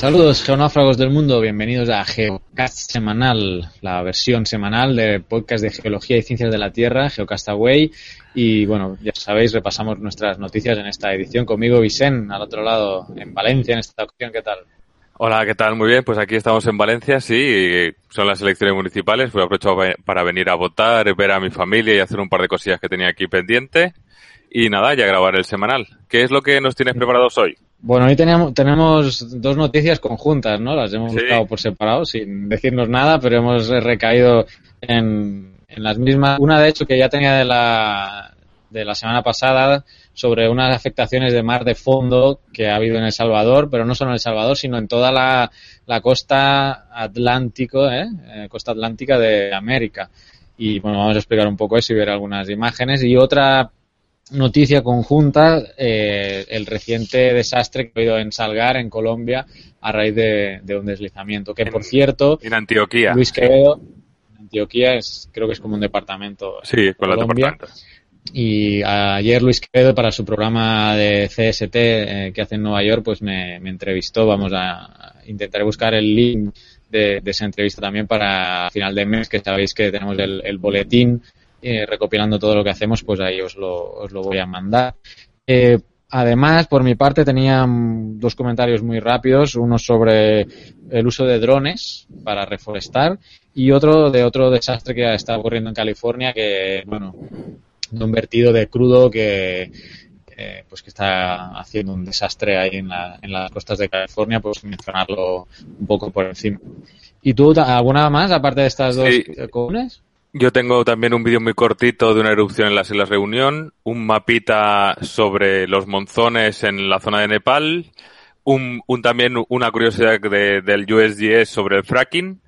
Saludos geonáufragos del mundo, bienvenidos a Geocast Semanal, la versión semanal de podcast de geología y ciencias de la Tierra, Geocastaway. Y bueno, ya sabéis, repasamos nuestras noticias en esta edición. Conmigo, Vicen, al otro lado, en Valencia, en esta ocasión, ¿qué tal? Hola, ¿qué tal? Muy bien, pues aquí estamos en Valencia, sí, son las elecciones municipales, fui aprovechado para venir a votar, ver a mi familia y hacer un par de cosillas que tenía aquí pendiente. Y nada, ya grabar el semanal. ¿Qué es lo que nos tienes preparados hoy? Bueno, hoy teníamos, tenemos dos noticias conjuntas, ¿no? Las hemos buscado por separado, sin decirnos nada, pero hemos recaído en, en las mismas. Una, de hecho, que ya tenía de la, de la semana pasada sobre unas afectaciones de mar de fondo que ha habido en El Salvador, pero no solo en El Salvador, sino en toda la, la costa atlántico, ¿eh? ¿eh? costa atlántica de América. Y bueno, vamos a explicar un poco eso y ver algunas imágenes. Y otra noticia conjunta, eh, el reciente desastre que ha habido en Salgar, en Colombia, a raíz de, de un deslizamiento. Que, por cierto, En Antioquía. Luis Quevedo, Antioquía es, creo que es como un departamento. en Sí, con la Colombia. departamento. Y ayer Luis Quevedo, para su programa de CST eh, que hace en Nueva York, pues me, me entrevistó. Vamos a intentaré buscar el link de, de esa entrevista también para final de mes, que sabéis que tenemos el, el boletín eh, recopilando todo lo que hacemos, pues ahí os lo, os lo voy a mandar. Eh, además, por mi parte, tenía mm, dos comentarios muy rápidos, uno sobre el uso de drones para reforestar y otro de otro desastre que está ocurriendo en California, que, bueno, de un vertido de crudo que, eh, pues que está haciendo un desastre ahí en, la- en las costas de California, pues mencionarlo un poco por encima. ¿Y tú, alguna más, aparte de estas dos Sí. comunes? Yo tengo también un vídeo muy cortito de una erupción en las Islas Reunión, un mapita sobre los monzones en la zona de Nepal, un, un también una curiosidad de- del USGS sobre el fracking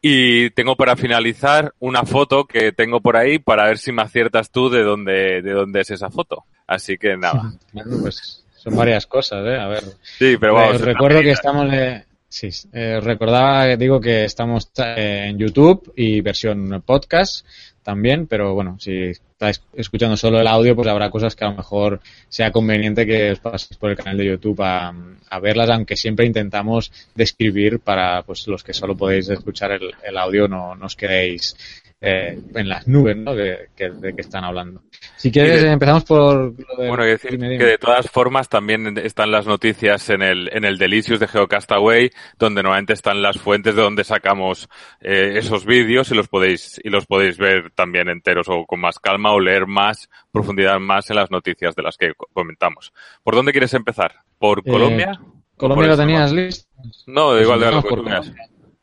y tengo para finalizar una foto que tengo por ahí para ver si me aciertas tú de dónde, de dónde es esa foto. Así que nada. Bueno, pues son varias cosas, ¿eh? A ver. Sí, pero vamos. Eh, recuerdo que estamos. eh, sí, eh, recordaba, digo que estamos eh, en YouTube y versión podcast también, pero bueno, si estáis escuchando solo el audio, pues habrá cosas que a lo mejor sea conveniente que os paséis por el canal de YouTube a, verlas, aunque siempre intentamos describir para pues los que solo podéis escuchar el, el audio, no, no os quedéis eh, en las nubes, ¿no? Que- de que están hablando. Si quieres, de- empezamos por lo de- Bueno, hay que decir dime, dime. que de todas formas también están las noticias en el, en el Delicious de Geocastaway, donde normalmente están las fuentes de donde sacamos eh, esos vídeos y los podéis, y los podéis ver también enteros o con más calma o leer más, profundidad más en las noticias de las que co- comentamos. ¿Por dónde quieres empezar? ¿por Eh, Colombia? ¿Colombia por lo tenías listo? No, Pues igual de lo.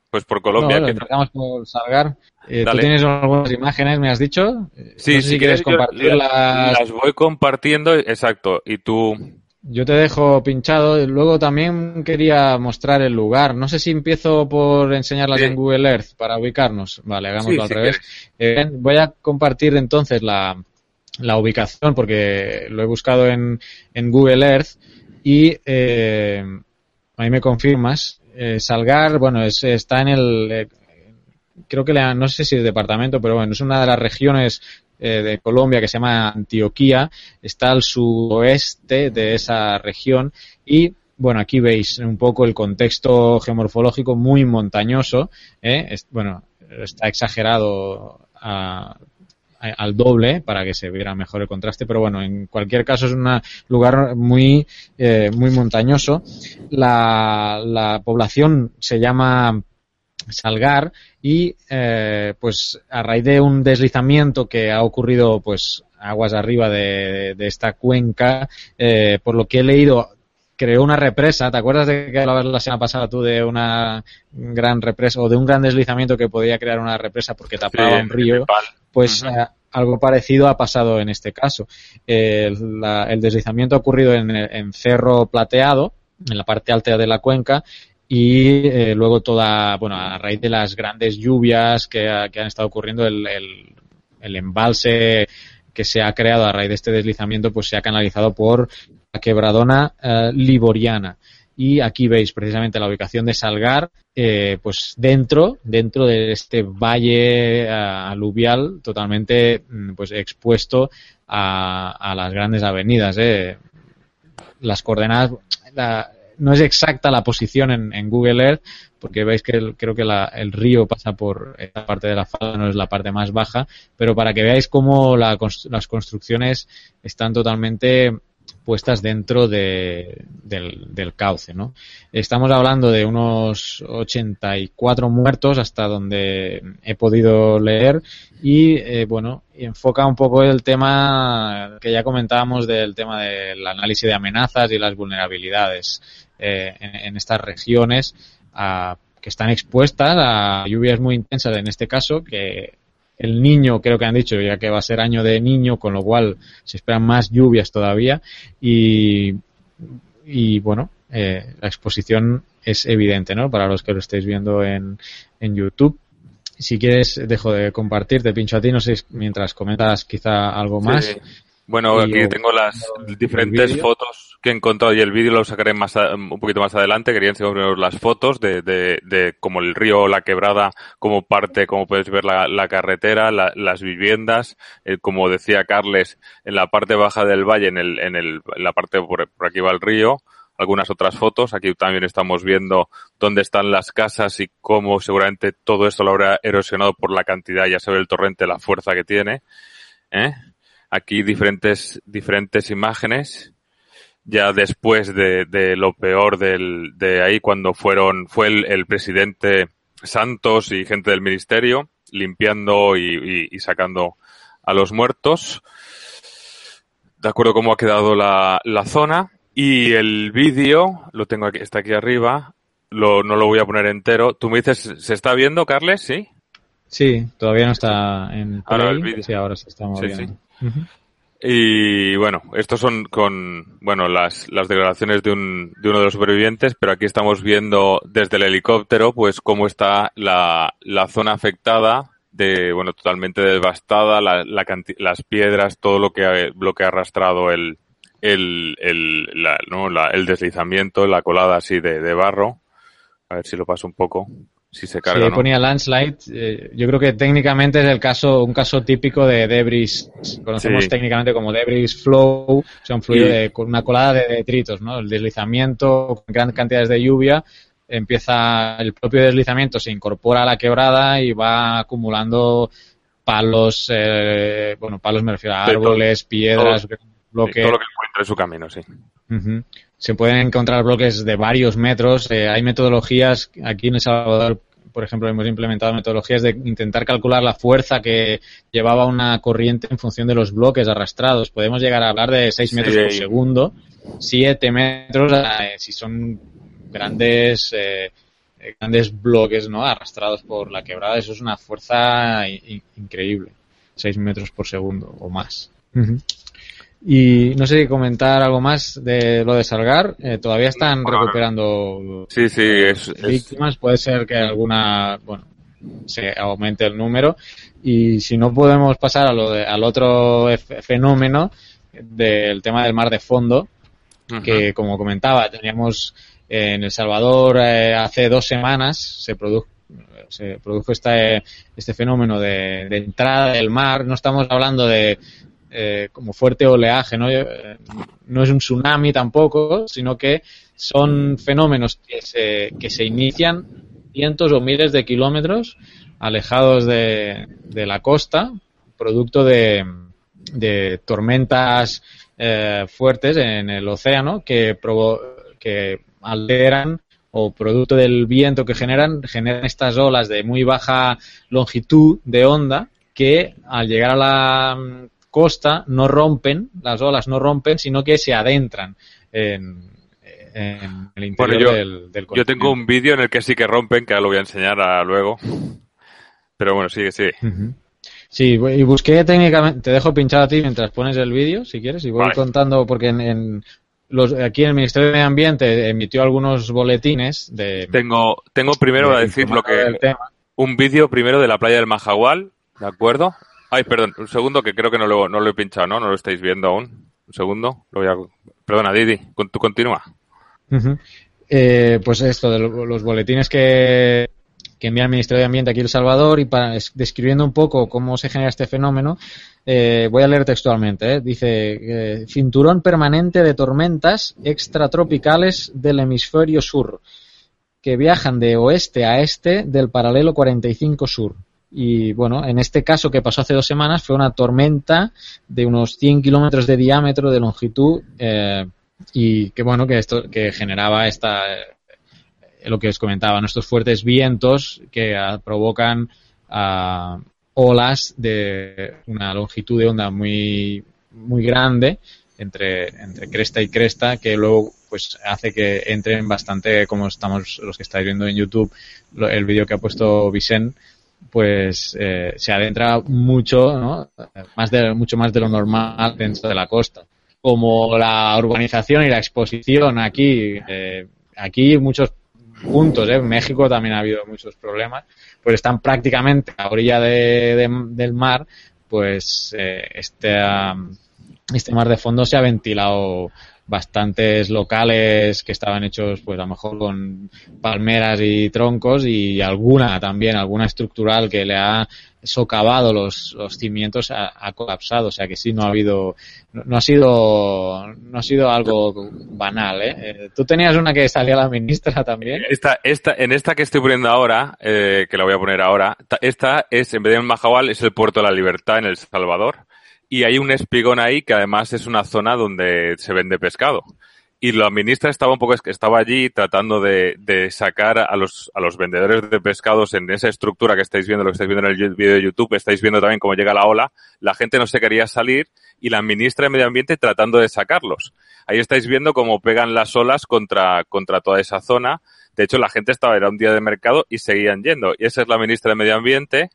Pues por Colombia. No, que- empezamos por Salgar. Eh, ¿Tú tienes algunas imágenes, me has dicho? Eh, Sí, no sé si si quieres compartirlas. las voy compartiendo, exacto, y tú, Yo te dejo pinchado. Luego también quería mostrar el lugar. No sé si empiezo por enseñarlas Sí. en Google Earth para ubicarnos. Vale, hagámoslo Sí, al revés. Eh, voy a compartir entonces la, la ubicación porque lo he buscado en, en Google Earth y eh, ahí me confirmas. Eh, Salgar, bueno, es, está en el... creo que le- no sé si es departamento, pero bueno, es una de las regiones eh, de Colombia que se llama Antioquía, está al suroeste de esa región y bueno, aquí veis un poco el contexto geomorfológico muy montañoso, ¿eh? Bueno, está exagerado al doble para que se viera mejor el contraste, pero bueno, en cualquier caso es un lugar muy, eh, muy montañoso. La, la población se llama Salgar y eh, pues a raíz de un deslizamiento que ha ocurrido pues aguas arriba de, de esta cuenca, eh, por lo que he leído creó una represa, ¿te acuerdas de que hablabas la semana pasada tú de una gran represa o de un gran deslizamiento que podía crear una represa porque tapaba Sí, un río? Pues eh, algo parecido ha pasado en este caso. La- el deslizamiento ha ocurrido en, en Cerro Plateado, en la parte alta de la cuenca, y eh, luego toda, bueno, a raíz de las grandes lluvias que, ha- que han estado ocurriendo, el, el- el embalse que se ha creado a raíz de este deslizamiento pues se ha canalizado por la quebradona eh, liboriana y aquí veis precisamente la ubicación de Salgar, eh, pues dentro, dentro de este valle aluvial totalmente mm, pues expuesto a, las grandes avenidas. Eh. Las coordenadas, no es exacta la posición en, Google Earth, porque veis que creo que el río pasa por esta parte de la falda, no es la parte más baja, pero para que veáis cómo las construcciones están totalmente puestas dentro de, del, cauce. Estamos hablando de unos 84 muertos hasta donde he podido leer y, eh, bueno, enfoca un poco el tema que ya comentábamos del tema del análisis de amenazas y las vulnerabilidades eh, en, estas regiones que están expuestas a lluvias muy intensas en este caso que el niño, creo que han dicho, ya que va a ser año de niño, con lo cual se esperan más lluvias todavía. Y, y bueno, eh, la exposición es evidente, ¿no? Para los que lo estéis viendo en, en YouTube. Si quieres, dejo de compartir, te pincho a ti, no sé, mientras comentas quizá algo más. Bueno, aquí tengo las diferentes fotos que he encontrado y el vídeo lo sacaré más un poquito más adelante. Quería enseñaros las fotos de, de, de como el río, la quebrada, como parte, como puedes ver la, la carretera, las viviendas, eh, como decía Carles, en la parte baja del valle, en, el, en, el, en la parte por, por aquí va el río, algunas otras fotos. Aquí también estamos viendo dónde están las casas y cómo seguramente todo esto lo habrá erosionado por la cantidad, ya se ve el torrente, la fuerza que tiene. ¿eh? Aquí diferentes, diferentes imágenes ya después de, de lo peor del, de ahí cuando fueron, fue el, el, presidente Santos y gente del ministerio limpiando y, y, sacando a los muertos. De acuerdo cómo ha quedado la, la zona. Y el vídeo, lo tengo aquí, está aquí arriba, lo, no lo voy a poner entero. Tú me dices, ¿se está viendo, Carles? ¿Sí? Sí, todavía no está en ahora el vídeo. Sí, ahora se está moviendo. Y bueno, estos son con, bueno, las, las declaraciones de, un, de uno de los supervivientes, pero aquí estamos viendo desde el helicóptero, pues cómo está la, la zona afectada, de, bueno, totalmente devastada, la, la las piedras, todo lo que lo que ha arrastrado el, el, el, la, ¿no? el deslizamiento, la colada así de, de barro. A ver si lo paso un poco si se carga. Sí, ponía landslide. Eh, yo creo que técnicamente es el caso, un caso típico de debris, conocemos técnicamente como debris flow, o sea, un fluido de, una colada de detritos, ¿no? El deslizamiento con grandes cantidades de lluvia empieza el propio deslizamiento se incorpora a la quebrada y va acumulando palos, eh, bueno, palos me refiero a árboles, piedras, bloques. Todo lo que encuentre en su camino, sí. Se pueden encontrar bloques de varios metros. Eh, hay metodologías, aquí en El Salvador, por ejemplo, hemos implementado metodologías de intentar calcular la fuerza que llevaba una corriente en función de los bloques arrastrados. Podemos llegar a hablar de 6 metros por segundo, 7 metros eh, si son grandes eh, grandes bloques no arrastrados por la quebrada. Eso es una fuerza increíble. 6 metros por segundo o más. Y no sé, comentar algo más de lo de Salgar. Eh, todavía están recuperando sí, sí, es, víctimas. Puede ser que alguna, bueno, se aumente el número. Y si no podemos pasar a lo de, al otro fenómeno del tema del mar de fondo, que como comentaba, teníamos en El Salvador eh, hace dos semanas se produjo se produjo este, este fenómeno de, de entrada del mar. No estamos hablando de, eh, como fuerte oleaje, ¿no? Eh, no es un tsunami tampoco, sino que son fenómenos que se, que se inician cientos o miles de kilómetros alejados de, de la costa, producto de, de tormentas eh, fuertes en el océano que, provo que alteran o producto del viento que generan, generan estas olas de muy baja longitud de onda que al llegar a la costa no rompen, las olas no rompen, sino que se adentran en, el interior del, del Yo tengo un vídeo en el que sí que rompen, que ahora lo voy a enseñar luego. Pero bueno, sigue, sigue. Sí, y busqué técnicamente, te dejo pinchar a ti mientras pones el vídeo, si quieres, y voy contando, porque en, los, aquí en el Ministerio de Medio Ambiente emitió algunos boletines de... Tengo, tengo primero a decir lo que... Un vídeo primero de la playa del Majagual, ¿de acuerdo? Ay, perdón, un segundo que creo que no lo, no lo he pinchado, ¿no? No lo estáis viendo aún. Un segundo. Lo voy a... Perdona, Didi, tú continúa. eh, pues esto, de los boletines que, que envía el Ministerio de Ambiente aquí en El Salvador y para, describiendo un poco cómo se genera este fenómeno, eh, voy a leer textualmente. Eh. Dice, eh, cinturón permanente de tormentas extratropicales del hemisferio sur que viajan de oeste a este del paralelo 45 sur. Y bueno, en este caso que pasó hace dos semanas fue una tormenta de unos 100 kilómetros de diámetro de longitud eh, y que bueno, que esto que generaba esta eh, lo que os comentaba, estos fuertes vientos que uh, provocan uh, olas de una longitud de onda muy muy grande entre, entre cresta y cresta que luego pues hace que entren bastante como estamos los que estáis viendo en YouTube el vídeo que ha puesto Vicente pues eh, se adentra mucho, ¿no? Más de, mucho más de lo normal dentro de la costa. Como la urbanización y la exposición aquí, eh, aquí muchos puntos, ¿eh? en México también ha habido muchos problemas, pues están prácticamente a orilla de, del mar, pues eh, este, este mar de fondo se ha ventilado bastantes locales que estaban hechos pues a lo mejor con palmeras y troncos y alguna también, alguna estructural que le ha socavado los, cimientos ha, colapsado, o sea que sí no ha habido, no, ha sido, no ha sido algo banal, ¿eh? ¿eh? Tú tenías una que salía la ministra también. Esta, esta, en esta que estoy poniendo ahora, eh, que la voy a poner ahora, esta es, en vez de en Majahual, es el puerto de la libertad en El Salvador y hay un espigón ahí que además es una zona donde se vende pescado. Y la ministra estaba un poco, estaba allí tratando de, de sacar a los, a los vendedores de pescados en esa estructura que estáis viendo, lo que estáis viendo en el vídeo de YouTube, estáis viendo también cómo llega la ola, la gente no se quería salir y la ministra de Medio Ambiente tratando de sacarlos. Ahí estáis viendo cómo pegan las olas contra, contra toda esa zona. De hecho, la gente estaba, era un día de mercado y seguían yendo. Y esa es la ministra de Medio Ambiente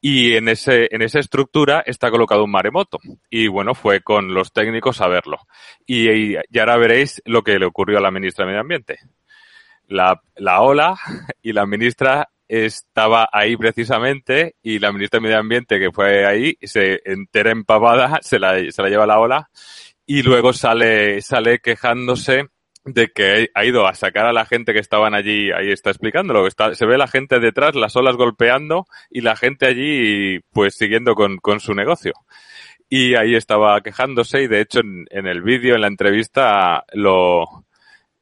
y en ese en esa estructura está colocado un maremoto. Y bueno fue con los técnicos a verlo. Y, y, ahora veréis lo que le ocurrió a la ministra de Medio Ambiente. La, la ola y la ministra estaba ahí precisamente y la ministra de Medio Ambiente que fue ahí se entera empapada se la, se la lleva la ola y luego sale sale quejándose de que ha ido a sacar a la gente que estaban allí, ahí está explicándolo, está, se ve la gente detrás, las olas golpeando y la gente allí pues siguiendo con, con su negocio. Y ahí estaba quejándose y de hecho en, en el vídeo, en la entrevista, lo,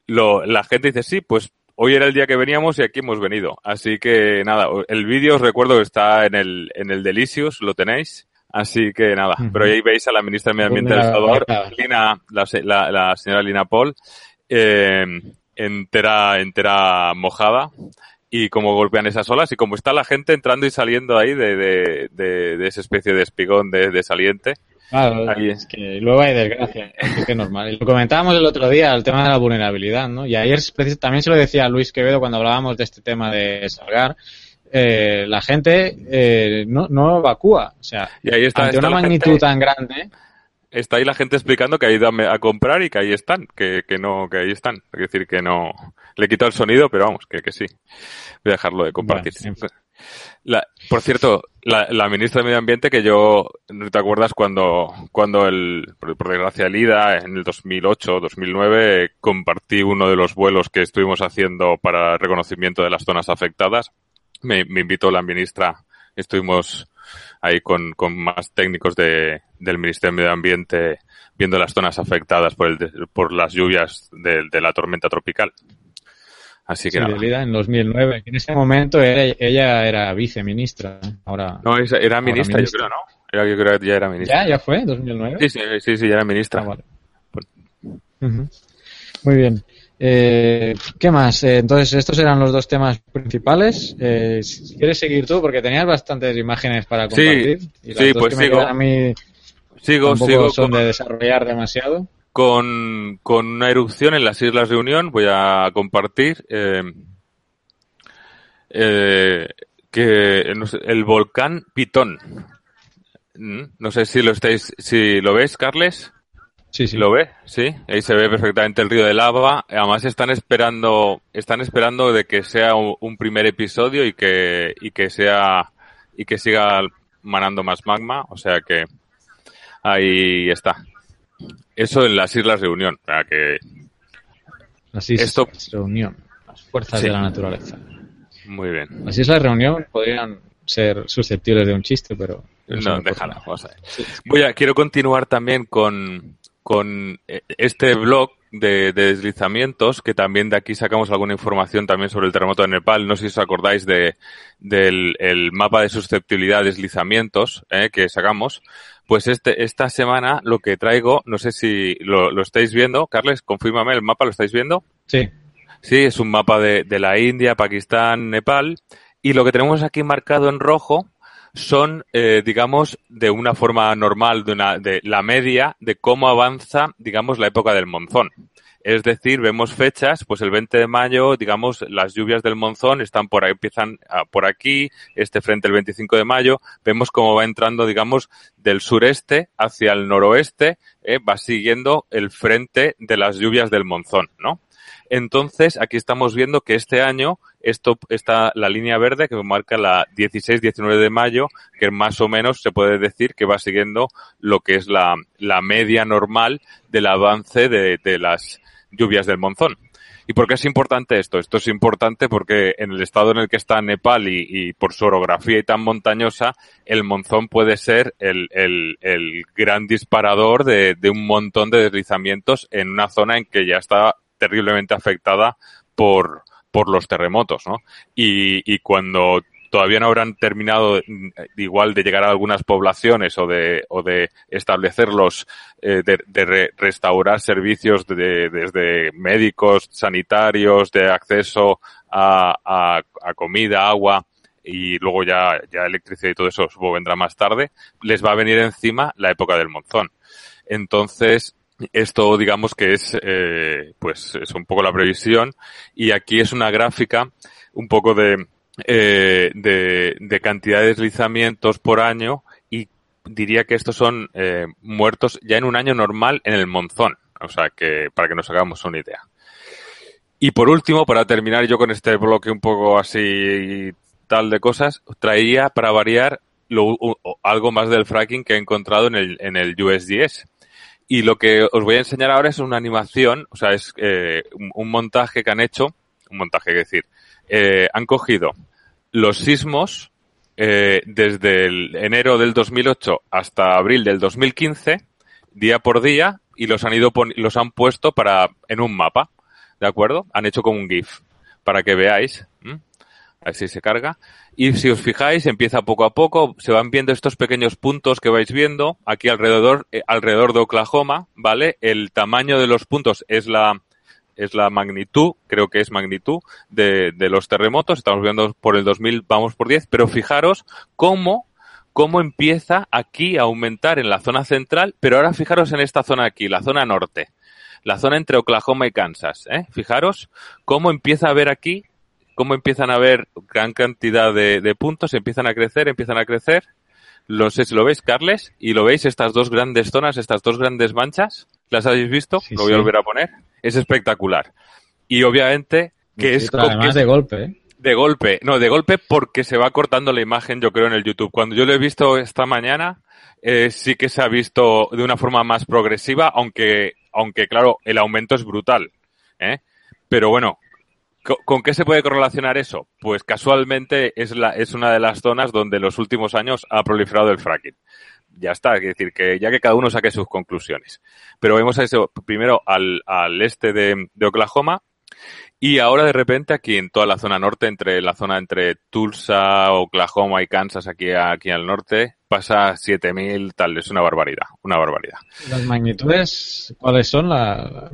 lo, la gente dice, sí, pues hoy era el día que veníamos y aquí hemos venido. Así que nada, el vídeo os recuerdo que está en el, en el Delicious, lo tenéis. Así que nada, pero ahí veis a la ministra de Medio Ambiente del Salvador, Lina, la, la, la, señora Lina Paul, eh, entera, entera mojada y cómo golpean esas olas y cómo está la gente entrando y saliendo ahí de, de, de, esa especie de espigón de, de saliente. Claro, es que luego hay desgracia, es que es normal. Y lo comentábamos el otro día, el tema de la vulnerabilidad, ¿no? Y ayer también se lo decía a Luis Quevedo cuando hablábamos de este tema de Salgar, eh, la gente eh, no, no evacúa. O sea, y ahí está, ante una magnitud tan grande, está ahí la gente explicando que ha ido a, comprar y que ahí están, que, que no, que ahí están. Es decir, que no, le quito el sonido, pero vamos, que, que sí. Voy a dejarlo de compartir. La, por cierto, la, la, ministra de Medio Ambiente que yo, ¿no te acuerdas cuando, cuando el, por, por desgracia el IDA, en el 2008, 2009, compartí uno de los vuelos que estuvimos haciendo para reconocimiento de las zonas afectadas? Me, me invitó la ministra, estuvimos ahí con, con más técnicos de, del Ministerio de Medio Ambiente viendo las zonas afectadas por, el, por las lluvias de, de la tormenta tropical. Así que sí, nada. en 2009. En ese momento era, ella era viceministra. Ahora. No, era ministra, ministra, yo creo, ¿no? Era, yo creo que ya era ministra. ¿Ya? ¿Ya fue? ¿2009? Sí, sí, sí, sí ya era ministra. Ah, vale. Uh -huh. Muy bien. Eh, ¿Qué más? Eh, entonces, estos eran los dos temas principales. Eh, si quieres seguir tú, porque tenías bastantes imágenes para compartir. Sí, y las sí dos pues que sigo. Me a mí sigo, sigo. Son con, de desarrollar demasiado. Con, con, una erupción en las Islas de Unión, voy a compartir. Que el volcán Pitón. Mm, no sé si lo estáis, si lo ves, Carles. Sí, sí. ¿Lo ve? Sí, ahí se ve perfectamente el río de lava. Además están esperando, están esperando de que sea un primer episodio y que, y que sea, y que siga manando más magma, o sea que ahí está. Eso en las Islas Reunión, sea que Las Islas Esto- Reunión, las fuerzas Sí. de la naturaleza. muy bien. Las Islas Reunión podrían ser susceptibles de un chiste, pero... No, déjalo, nada. vamos a ver. Voy a, quiero continuar también con, con eh, este blog de, de deslizamientos, que también de aquí sacamos alguna información también sobre el terremoto de Nepal. No sé si os acordáis de, del el mapa de susceptibilidad de deslizamientos eh, que sacamos. Pues este, esta semana lo que traigo, no sé si lo, lo estáis viendo. Carles, confírmame, ¿el mapa lo estáis viendo? Sí, Sí, es un mapa de, de la India, Pakistán, Nepal. Y lo que tenemos aquí marcado en rojo son, eh, digamos, de una forma normal, de, una, de la media de cómo avanza, digamos, la época del monzón. Es decir, vemos fechas, pues el 20 de mayo, digamos, las lluvias del monzón están por ahí, empiezan ah, por aquí, este frente el 25 de mayo, vemos cómo va entrando, digamos, del sureste hacia el noroeste, eh, va siguiendo el frente de las lluvias del monzón, ¿no? Entonces, aquí estamos viendo que este año esto está la línea verde que marca la 16-19 de mayo, que más o menos se puede decir que va siguiendo lo que es la, la media normal del avance de, las lluvias del monzón. ¿Y por qué es importante esto? Esto es importante porque en el estado en el que está Nepal y, por su orografía y tan montañosa, el monzón puede ser el, el, el gran disparador de un montón de deslizamientos en una zona en que ya está terriblemente afectada por, por los terremotos, ¿no? Y, y cuando todavía no habrán terminado mm, igual de llegar a algunas poblaciones o de, o de establecerlos, eh, de, de re- restaurar servicios de- desde médicos, sanitarios, de acceso a, a, a comida, agua y luego ya, ya electricidad y todo eso supongo vendrá más tarde, les va a venir encima la época del monzón. Entonces, esto digamos que es, eh, pues es un poco la previsión y aquí es una gráfica un poco de, eh, de, de cantidad de deslizamientos por año y diría que estos son eh, muertos ya en un año normal en el monzón. O sea que, para que nos hagamos una idea. Y por último, para terminar yo con este bloque un poco así tal de cosas, traía para variar algo más del fracking que he encontrado en el, en el USGS. Y lo que os voy a enseñar ahora es una animación, o sea, es eh, un, montaje que han hecho, un montaje, es decir, eh, han cogido los sismos eh, desde el enero del 2008 hasta abril del 2015, día por día, y los han ido los han puesto para en un mapa, ¿de acuerdo? Han hecho como un GIF para que veáis. A ver si se carga. Y si os fijáis, empieza poco a poco, se van viendo estos pequeños puntos que vais viendo aquí alrededor, eh, alrededor de Oklahoma, ¿vale? El tamaño de los puntos es la, es la magnitud, creo que es magnitud de, de los terremotos. Estamos viendo por el 2000, vamos por 10, pero fijaros cómo, cómo empieza aquí a aumentar en la zona central, pero ahora fijaros en esta zona aquí, la zona norte, la zona entre Oklahoma y Kansas, ¿eh? Fijaros cómo empieza a ver aquí, cómo empiezan a ver gran cantidad de, de puntos, empiezan a crecer, empiezan a crecer. No sé si lo veis, Carles, y lo veis estas dos grandes zonas, estas dos grandes manchas. ¿Las habéis visto? Sí, lo voy a volver a poner. Es espectacular. Y obviamente que es, además que de golpe, ¿eh? de golpe. No, de golpe porque se va cortando la imagen, yo creo, en el YouTube. Cuando yo lo he visto esta mañana, eh, sí que se ha visto de una forma más progresiva, aunque, aunque claro, el aumento es brutal. ¿eh? Pero bueno, ¿co- ¿con qué se puede correlacionar eso? Pues casualmente es, la, es una de las zonas donde en los últimos años ha proliferado el fracking. Ya está, es decir, que ya que cada uno saque sus conclusiones. Pero vemos a eso primero al, al este de, de Oklahoma, y ahora de repente aquí en toda la zona norte, entre la zona entre Tulsa, Oklahoma y Kansas, aquí, aquí al norte, pasa 7000, tal, es una barbaridad, una barbaridad. Las magnitudes, ¿cuáles son? La,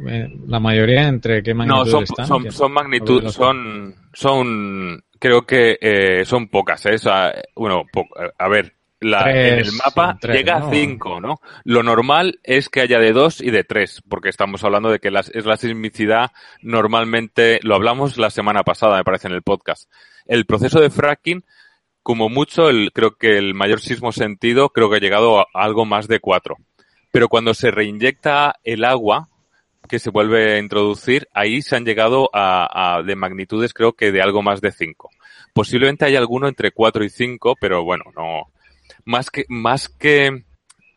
la mayoría entre qué No, magnitudes son, están? son, son magnitud, porque los- son, son, creo que eh, son pocas, ¿eh? O sea, bueno, po- a ver, la, en el mapa tres, llega ¿no? a 5, ¿no? Lo normal es que haya de 2 y de 3, porque estamos hablando de que es la sismicidad normalmente, lo hablamos la semana pasada, me parece, en el podcast. El proceso de fracking, como mucho, el, creo que el mayor sismo sentido, creo que ha llegado a algo más de 4. Pero cuando se reinyecta el agua, que se vuelve a introducir, ahí se han llegado a, a de magnitudes creo que de algo más de 5. Posiblemente hay alguno entre 4 y 5, pero bueno, no. Más que, más que,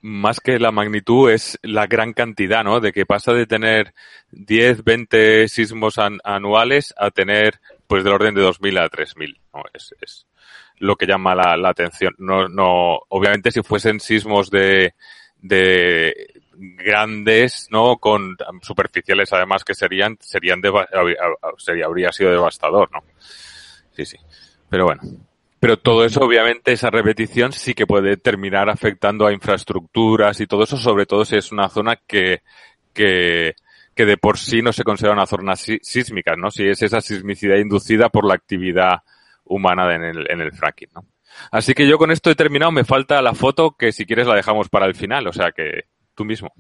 más que la magnitud es la gran cantidad, ¿no? De que pasa de tener 10, 20 sismos anuales a tener, pues, del orden de 2.000 a 3.000, ¿no? Es, es lo que llama la, la, atención. No, no, obviamente si fuesen sismos de, de grandes, ¿no? Con superficiales además que serían, serían, sería, habría sido devastador, ¿no? Sí, sí. Pero bueno. Pero todo eso, obviamente, esa repetición sí que puede terminar afectando a infraestructuras y todo eso, sobre todo si es una zona que, que, que de por sí no se considera una zona sísmica, ¿no? Si es esa sismicidad inducida por la actividad humana en el, en el fracking, ¿no? Así que yo con esto he terminado, me falta la foto que si quieres la dejamos para el final, o sea que tú mismo.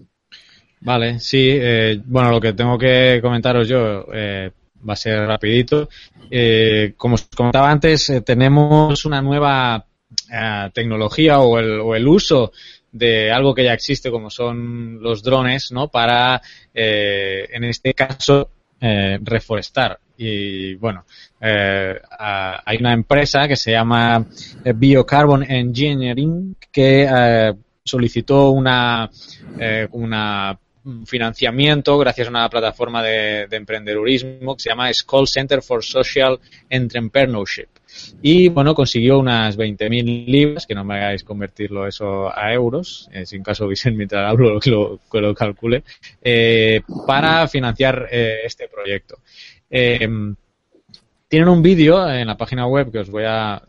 Vale, sí, eh, bueno, lo que tengo que comentaros yo eh, va a ser rapidito. Eh, como os comentaba antes, eh, tenemos una nueva eh, tecnología o el, o el, uso de algo que ya existe como son los drones, ¿no? Para, en este caso, reforestar. Y bueno, hay una empresa que se llama Biocarbon Engineering que solicitó una, una financiamiento gracias a una plataforma de, de emprendedurismo que se llama School Center for Social Entrepreneurship. Y bueno, consiguió unas 20.000 libras, que no me hagáis convertirlo eso a euros, eh, sin caso Vicente mientras hablo que lo, que lo calcule, eh, para financiar eh, este proyecto. Eh, tienen un vídeo en la página web que os voy a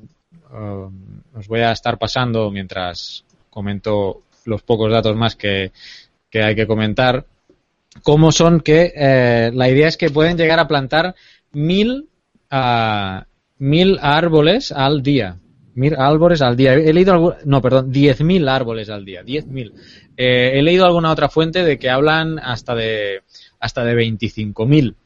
uh, os voy a estar pasando mientras comento los pocos datos más que, que hay que comentar, cómo son que eh, la idea es que pueden llegar a plantar mil, uh, mil árboles al día. Mil árboles al día. He leído, no, perdón, diez mil árboles al día. Diez mil. Eh, he leído alguna otra fuente de que hablan hasta de, hasta de veinticinco mil.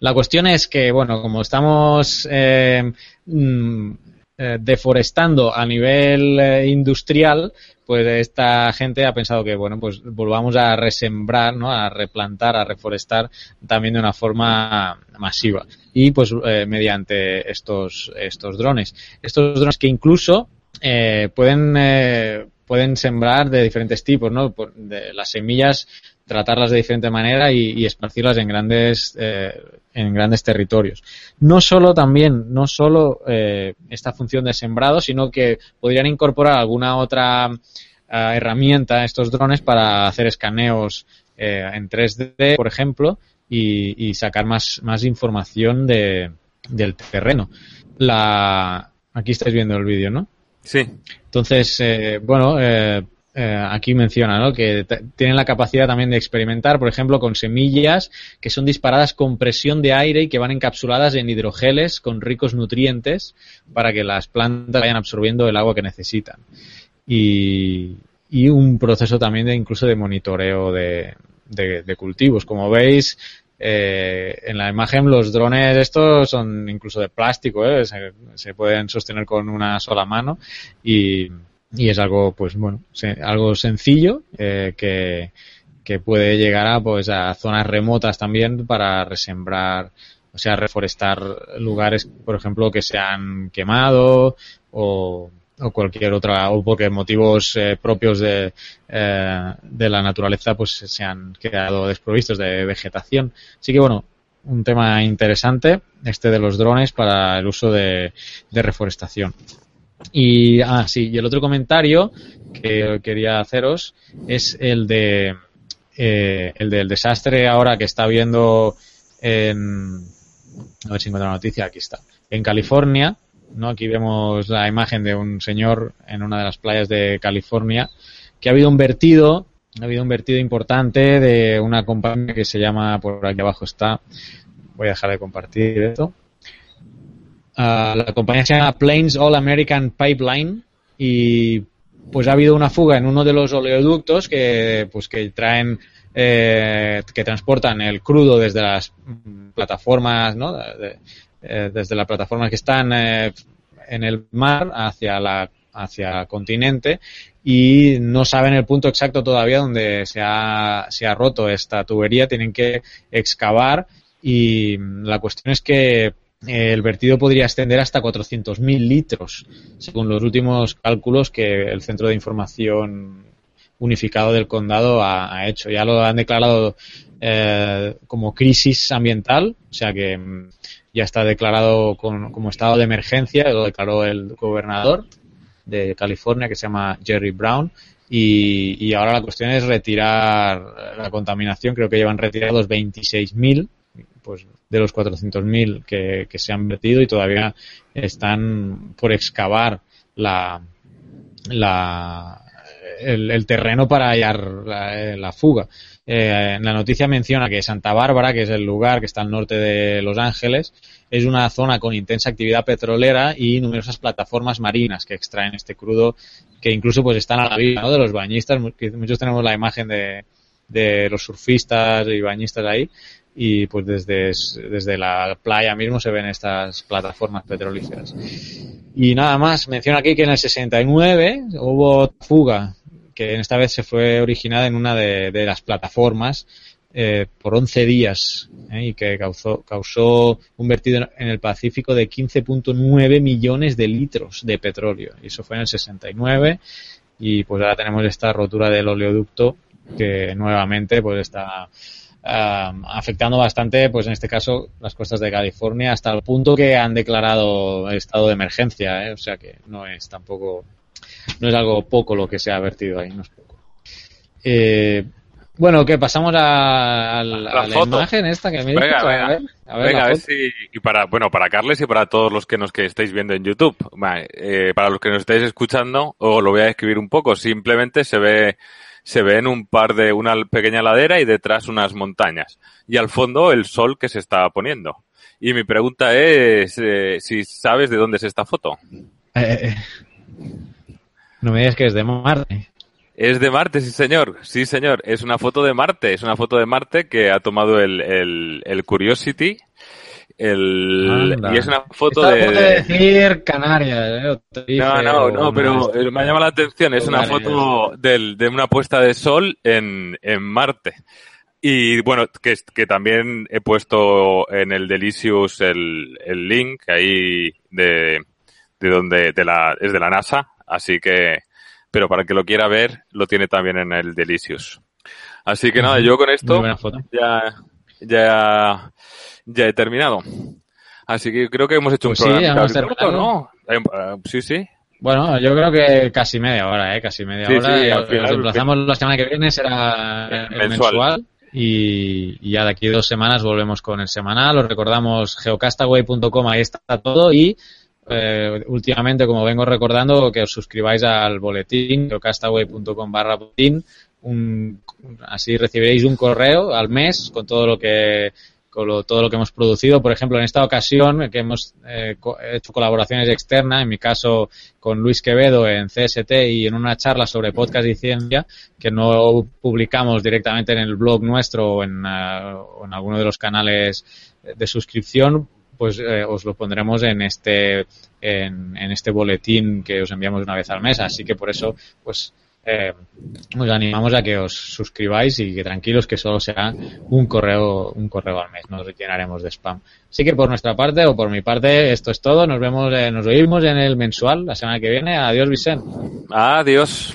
La cuestión es que, bueno, como estamos eh, mm, eh, deforestando a nivel eh, industrial, pues esta gente ha pensado que, bueno, pues volvamos a resembrar, ¿no? A replantar, a reforestar también de una forma masiva. Y pues eh, mediante estos, estos drones. Estos drones que incluso pueden, pueden sembrar de diferentes tipos, ¿no? De las semillas tratarlas de diferente manera y, y esparcirlas en grandes eh, en grandes territorios. No solo también, no solo eh, esta función de sembrado, sino que podrían incorporar alguna otra uh, herramienta a estos drones para hacer escaneos eh, en 3D, por ejemplo, y, y sacar más, más información de, del terreno. La, aquí estáis viendo el vídeo, ¿no? Sí. Entonces, eh, bueno, eh, aquí menciona ¿no? que tienen la capacidad también de experimentar, por ejemplo, con semillas que son disparadas con presión de aire y que van encapsuladas en hidrogeles con ricos nutrientes para que las plantas vayan absorbiendo el agua que necesitan. Y, un proceso también de incluso de monitoreo de, cultivos. Como veis, eh, en la imagen los drones estos son incluso de plástico, ¿eh? se, pueden sostener con una sola mano y, y es algo, pues bueno, se, algo sencillo eh, que, que puede llegar a, pues, a zonas remotas también para resembrar, o sea, reforestar lugares, por ejemplo, que se han quemado o, o cualquier otra, o porque motivos eh, propios de, eh, de la naturaleza pues se han quedado desprovistos de vegetación. Así que bueno, un tema interesante este de los drones para el uso de, de reforestación. Y, ah, sí, y el otro comentario que quería haceros es el de, eh, el del desastre ahora que está habiendo en, a ver si encuentro la noticia, aquí está, en California, ¿no? Aquí vemos la imagen de un señor en una de las playas de California que ha habido un vertido, ha habido un vertido importante de una compañía que se llama, por aquí abajo está, voy a dejar de compartir esto, Uh, la compañía se llama Plains All American Pipeline y pues ha habido una fuga en uno de los oleoductos que pues que traen eh, que transportan el crudo desde las plataformas ¿no? De, desde las plataformas que están eh, en el mar hacia la hacia el continente y no saben el punto exacto todavía donde se ha, se ha roto esta tubería, tienen que excavar y la cuestión es que el vertido podría extender hasta 400.000 litros, según los últimos cálculos que el Centro de Información Unificado del Condado ha, hecho. Ya lo han declarado eh, como crisis ambiental, o sea que mm, ya está declarado como estado de emergencia, lo declaró el gobernador de California que se llama Jerry Brown. Y, y ahora la cuestión es retirar la contaminación. Creo que llevan retirados 26.000 pues de los 400.000 que, que se han vertido y todavía están por excavar la, la el, terreno para hallar la, fuga. Eh, la noticia menciona que Santa Bárbara, que es el lugar que está al norte de Los Ángeles, es una zona con intensa actividad petrolera y numerosas plataformas marinas que extraen este crudo, que incluso pues están a la vista de los bañistas. Muchos tenemos la imagen de, de los surfistas y bañistas ahí y pues desde, desde la playa mismo se ven estas plataformas petrolíferas. Y nada más, menciona aquí que en el 69 hubo fuga, que esta vez se fue originada en una de, las plataformas eh, por 11 días eh, y que causó, causó un vertido en el Pacífico de 15.9 millones de litros de petróleo. Y eso fue en el 69 y pues ahora tenemos esta rotura del oleoducto que nuevamente pues está afectando bastante, pues en este caso, las costas de California, hasta el punto que han declarado estado de emergencia, ¿eh? o sea que no es tampoco, no es algo poco lo que se ha vertido ahí, no es poco. Eh, bueno, que pasamos a, la, imagen esta que me venga, venga, a ver, a ver, venga, a ver si, y para, bueno, para Carles y para todos los que nos que estáis viendo en YouTube, eh, para los que nos estáis escuchando, os lo voy a escribir un poco, simplemente se ve se ven un par de una pequeña ladera y detrás unas montañas. Y al fondo el sol que se está poniendo. Y mi pregunta es eh, si sabes de dónde es esta foto. Eh, eh, no me digas que es de Marte. Es de Marte, sí señor, sí señor. Es una foto de Marte, es una foto de Marte que ha tomado el, el, el Curiosity el, y es una foto de... decir Canarias, ¿eh? No, no, no, pero me ha llamado la atención. Es una foto del, de una puesta de sol en, en Marte. Y bueno, que, que también he puesto en el Delicious el, el link ahí de, de donde, de la, es de la NASA. Así que, pero para que lo quiera ver, lo tiene también en el Delicious. Así que nada, yo con esto ya, ya ya he terminado. Así que creo que hemos hecho un pues programa. Sí, ¿no? Eh, sí, sí. Bueno, yo creo que casi media hora, ¿eh? Casi media hora. Sí, al final, emplazamos la semana que viene, será mensual. y, y, ya de aquí dos semanas volvemos con el semanal. Os recordamos geocastaway.com, ahí está todo. Y eh, últimamente, como vengo recordando, que os suscribáis al boletín, geocastaway.com barra boletín. Un, así recibiréis un correo al mes con todo lo que con todo lo que hemos producido. Por ejemplo, en esta ocasión que hemos eh, hecho colaboraciones externas, en mi caso con Luis Quevedo en CST y en una charla sobre podcast y ciencia que no publicamos directamente en el blog nuestro o en, eh, en alguno de los canales de suscripción, pues eh, os lo pondremos en este en, en este boletín que os enviamos una vez al mes. Así que por eso, pues eh, os animamos a que os suscribáis y que tranquilos que solo será un correo, un correo al mes, no nos llenaremos de spam. Así que por nuestra parte o por mi parte esto es todo, nos vemos, eh, nos oímos en el mensual la semana que viene. Adiós Vicente. Adiós.